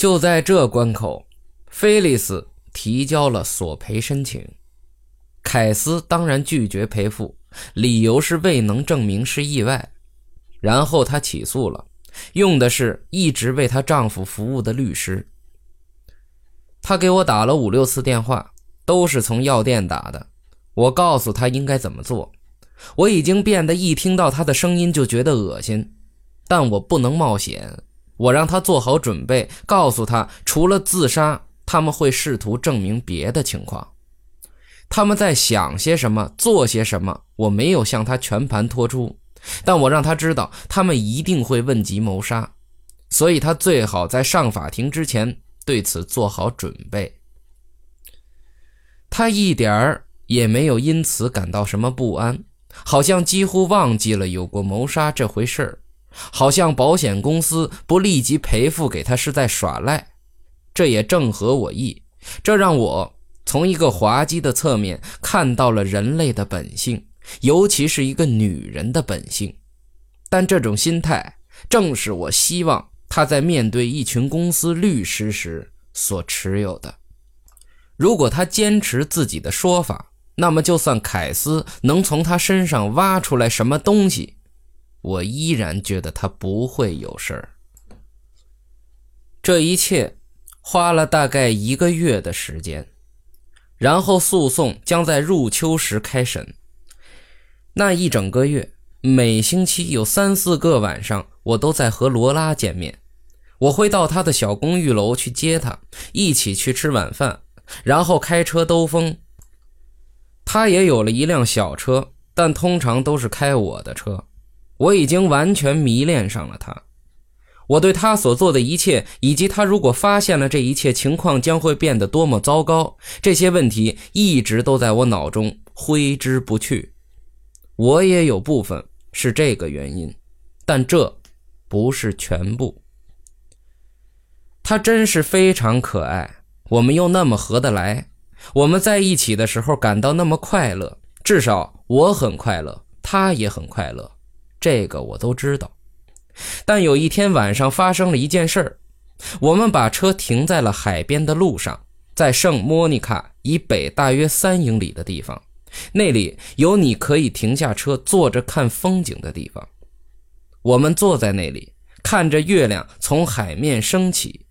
就在这关口，菲利斯提交了索赔申请，凯斯当然拒绝赔付，理由是未能证明是意外。然后她起诉了，用的是一直为她丈夫服务的律师。她给我打了五六次电话，都是从药店打的。我告诉她应该怎么做。我已经变得一听到她的声音就觉得恶心，但我不能冒险。我让他做好准备，告诉他除了自杀，他们会试图证明别的情况。他们在想些什么，做些什么，我没有向他全盘托出。但我让他知道，他们一定会问及谋杀，所以他最好在上法庭之前对此做好准备。他一点儿也没有因此感到什么不安，好像几乎忘记了有过谋杀这回事儿，好像保险公司不立即赔付给他是在耍赖。这也正合我意，这让我从一个滑稽的侧面看到了人类的本性。尤其是一个女人的本性，但这种心态正是我希望她在面对一群公司律师时所持有的。如果她坚持自己的说法，那么就算凯斯能从她身上挖出来什么东西，我依然觉得他不会有事儿。这一切花了大概一个月的时间，然后诉讼将在入秋时开审。那一整个月，每星期有三四个晚上，我都在和罗拉见面。我会到他的小公寓楼去接他，一起去吃晚饭，然后开车兜风。他也有了一辆小车，但通常都是开我的车。我已经完全迷恋上了他。我对他所做的一切，以及他如果发现了这一切，情况将会变得多么糟糕，这些问题一直都在我脑中挥之不去。我也有部分是这个原因，但这不是全部。他真是非常可爱，我们又那么合得来，我们在一起的时候感到那么快乐，至少我很快乐，他也很快乐，这个我都知道。但有一天晚上发生了一件事儿，我们把车停在了海边的路上，在圣莫妮卡以北大约三英里的地方。那里有你可以停下车坐着看风景的地方。我们坐在那里，看着月亮从海面升起。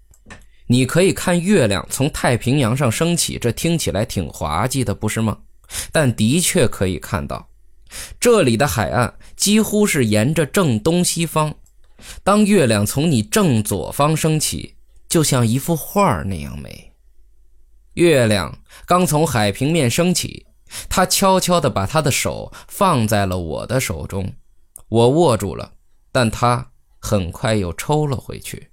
你可以看月亮从太平洋上升起，这听起来挺滑稽的，不是吗？但的确可以看到，这里的海岸几乎是沿着正东西方。当月亮从你正左方升起，就像一幅画那样美。月亮刚从海平面升起。他悄悄地把他的手放在了我的手中，我握住了，但他很快又抽了回去。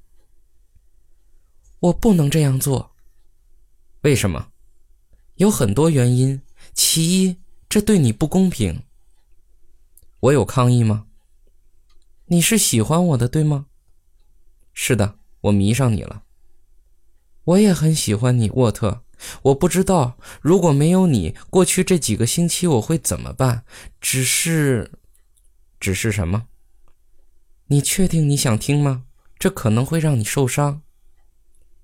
我不能这样做。为什么？有很多原因。其一，这对你不公平。我有抗议吗？你是喜欢我的，对吗？是的，我迷上你了。我也很喜欢你，沃特。我不知道，如果没有你，过去这几个星期我会怎么办？只是，只是什么？你确定你想听吗？这可能会让你受伤。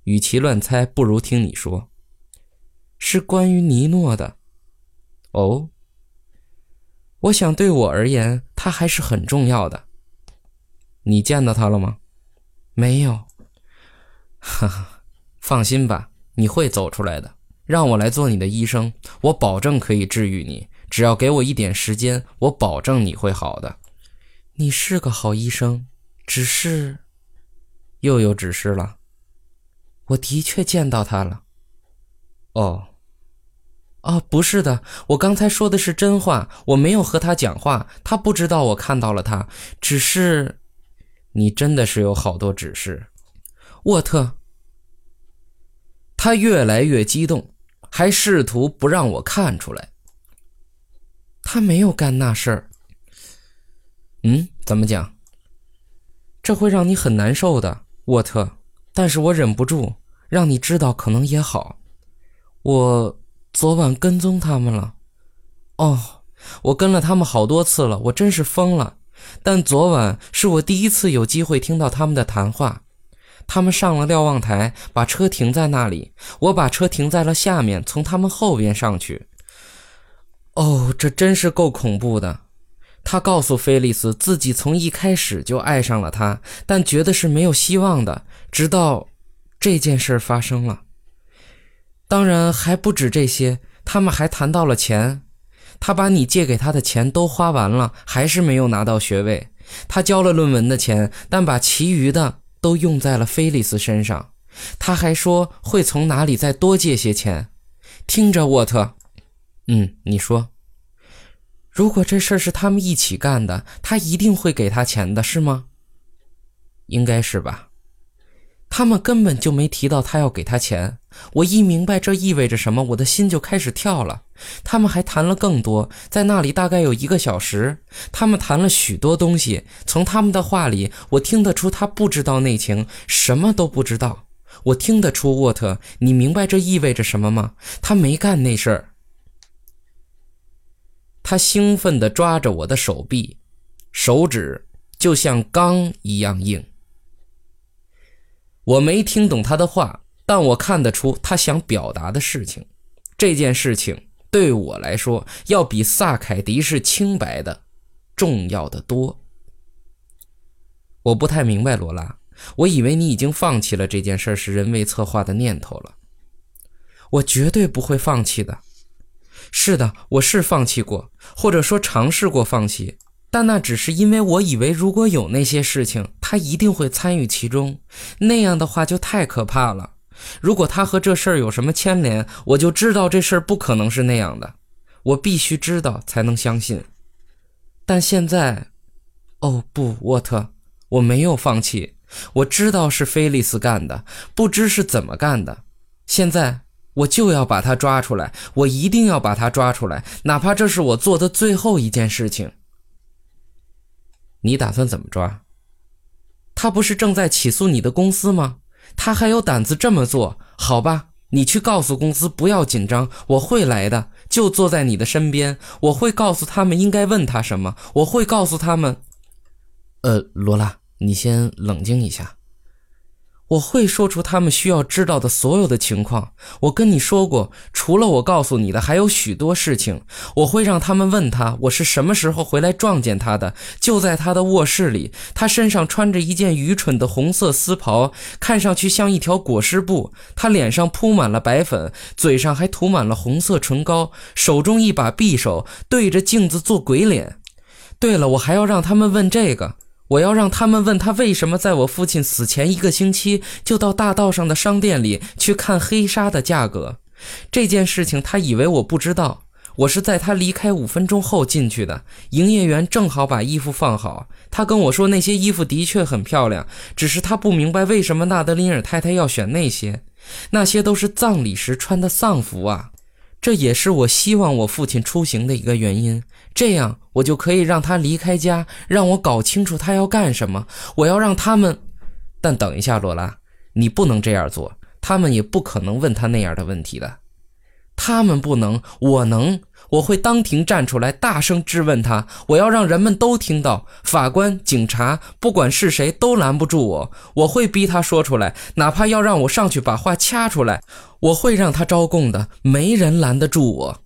与其乱猜，不如听你说。是关于尼诺的。哦，我想对我而言，他还是很重要的。你见到他了吗？没有。哈哈，放心吧。你会走出来的，让我来做你的医生，我保证可以治愈你。只要给我一点时间，我保证你会好的。你是个好医生，只是又有指示了。我的确见到他了。哦，哦，不是的，我刚才说的是真话，我没有和他讲话，他不知道我看到了他。只是，你真的是有好多指示，沃特。他越来越激动，还试图不让我看出来。他没有干那事儿。嗯，怎么讲？这会让你很难受的，沃特。但是我忍不住让你知道，可能也好。我昨晚跟踪他们了。哦，我跟了他们好多次了，我真是疯了。但昨晚是我第一次有机会听到他们的谈话。他们上了瞭望台，把车停在那里，我把车停在了下面，从他们后边上去。哦，这真是够恐怖的。他告诉菲利斯，自己从一开始就爱上了他，但觉得是没有希望的，直到这件事发生了。当然还不止这些，他们还谈到了钱。他把你借给他的钱都花完了，还是没有拿到学位。他交了论文的钱，但把其余的都用在了菲利斯身上。他还说会从哪里再多借些钱。听着，沃特，嗯，你说。如果这事儿是他们一起干的，他一定会给他钱的，是吗？应该是吧。他们根本就没提到他要给他钱。我一明白这意味着什么，我的心就开始跳了。他们还谈了更多，在那里大概有一个小时，他们谈了许多东西。从他们的话里，我听得出他不知道内情，什么都不知道。我听得出，沃特，你明白这意味着什么吗？他没干那事儿。他兴奋地抓着我的手臂，手指就像钢一样硬。我没听懂他的话，但我看得出他想表达的事情。这件事情对我来说，要比萨凯迪是清白的重要的多。我不太明白，罗拉，我以为你已经放弃了这件事是人为策划的念头了。我绝对不会放弃的。是的，我是放弃过，或者说尝试过放弃，但那只是因为我以为如果有那些事情，他一定会参与其中，那样的话就太可怕了。如果他和这事儿有什么牵连，我就知道这事儿不可能是那样的。我必须知道才能相信。但现在，哦不，沃特，我没有放弃。我知道是菲利斯干的，不知是怎么干的。现在。我就要把他抓出来，我一定要把他抓出来，哪怕这是我做的最后一件事情。你打算怎么抓？他不是正在起诉你的公司吗？他还有胆子这么做？好吧，你去告诉公司不要紧张，我会来的，就坐在你的身边。我会告诉他们应该问他什么，我会告诉他们。呃，罗拉，你先冷静一下。我会说出他们需要知道的所有的情况。我跟你说过，除了我告诉你的，还有许多事情。我会让他们问他，我是什么时候回来撞见他的，就在他的卧室里。他身上穿着一件愚蠢的红色丝袍，看上去像一条裹尸布。他脸上铺满了白粉，嘴上还涂满了红色唇膏，手中一把匕首，对着镜子做鬼脸。对了，我还要让他们问这个。我要让他们问他为什么在我父亲死前一个星期就到大道上的商店里去看黑纱的价格。这件事情他以为我不知道。我是在他离开五分钟后进去的。营业员正好把衣服放好。他跟我说那些衣服的确很漂亮，只是他不明白为什么纳德林尔太太要选那些。那些都是葬礼时穿的丧服啊。这也是我希望我父亲出行的一个原因，这样我就可以让他离开家，让我搞清楚他要干什么。我要让他们，但等一下，罗拉，你不能这样做，他们也不可能问他那样的问题的。他们不能，我能。我会当庭站出来，大声质问他。我要让人们都听到，法官、警察，不管是谁，都拦不住我。我会逼他说出来，哪怕要让我上去把话掐出来，我会让他招供的，没人拦得住我。